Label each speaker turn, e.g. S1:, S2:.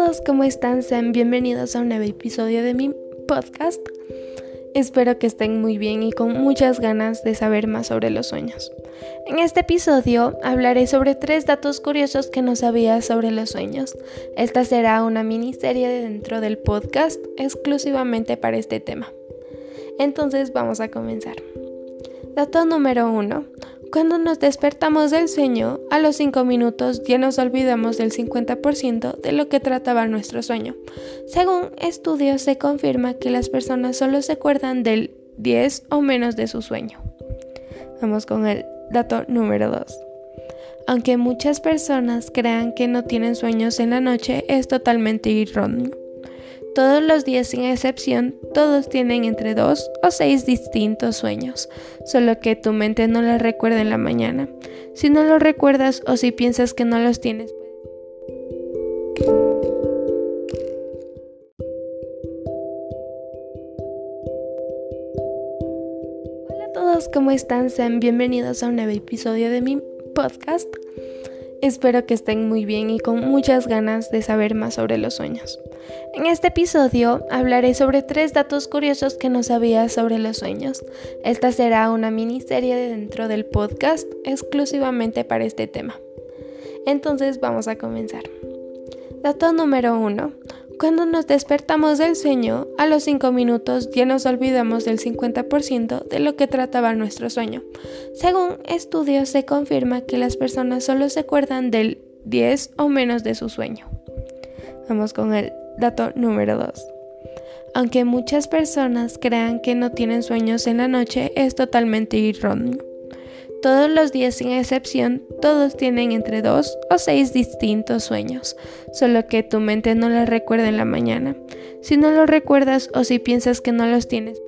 S1: todos, ¿cómo están? Sean bienvenidos a un nuevo episodio de mi podcast. Espero que estén muy bien y con muchas ganas de saber más sobre los sueños. En este episodio hablaré sobre tres datos curiosos que no sabía sobre los sueños. Esta será una miniserie dentro del podcast exclusivamente para este tema. Entonces vamos a comenzar. Dato número 1. Cuando nos despertamos del sueño, a los 5 minutos ya nos olvidamos del 50% de lo que trataba nuestro sueño. Según estudios se confirma que las personas solo se acuerdan del 10 o menos de su sueño. Vamos con el dato número 2. Aunque muchas personas crean que no tienen sueños en la noche, es totalmente erróneo. Todos los días sin excepción, todos tienen entre dos o seis distintos sueños, solo que tu mente no los recuerda en la mañana. Si no los recuerdas o si piensas que no los tienes, Hola a todos, ¿cómo están? Sean bienvenidos a un nuevo episodio de mi podcast. Espero que estén muy bien y con muchas ganas de saber más sobre los sueños. En este episodio hablaré sobre tres datos curiosos que no sabía sobre los sueños. Esta será una miniserie dentro del podcast exclusivamente para este tema. Entonces vamos a comenzar. Dato número 1. Cuando nos despertamos del sueño, a los 5 minutos ya nos olvidamos del 50% de lo que trataba nuestro sueño. Según estudios se confirma que las personas solo se acuerdan del 10 o menos de su sueño. Vamos con el dato número 2. Aunque muchas personas crean que no tienen sueños en la noche, es totalmente erróneo. Todos los días sin excepción, todos tienen entre dos o seis distintos sueños, solo que tu mente no los recuerda en la mañana. Si no los recuerdas o si piensas que no los tienes,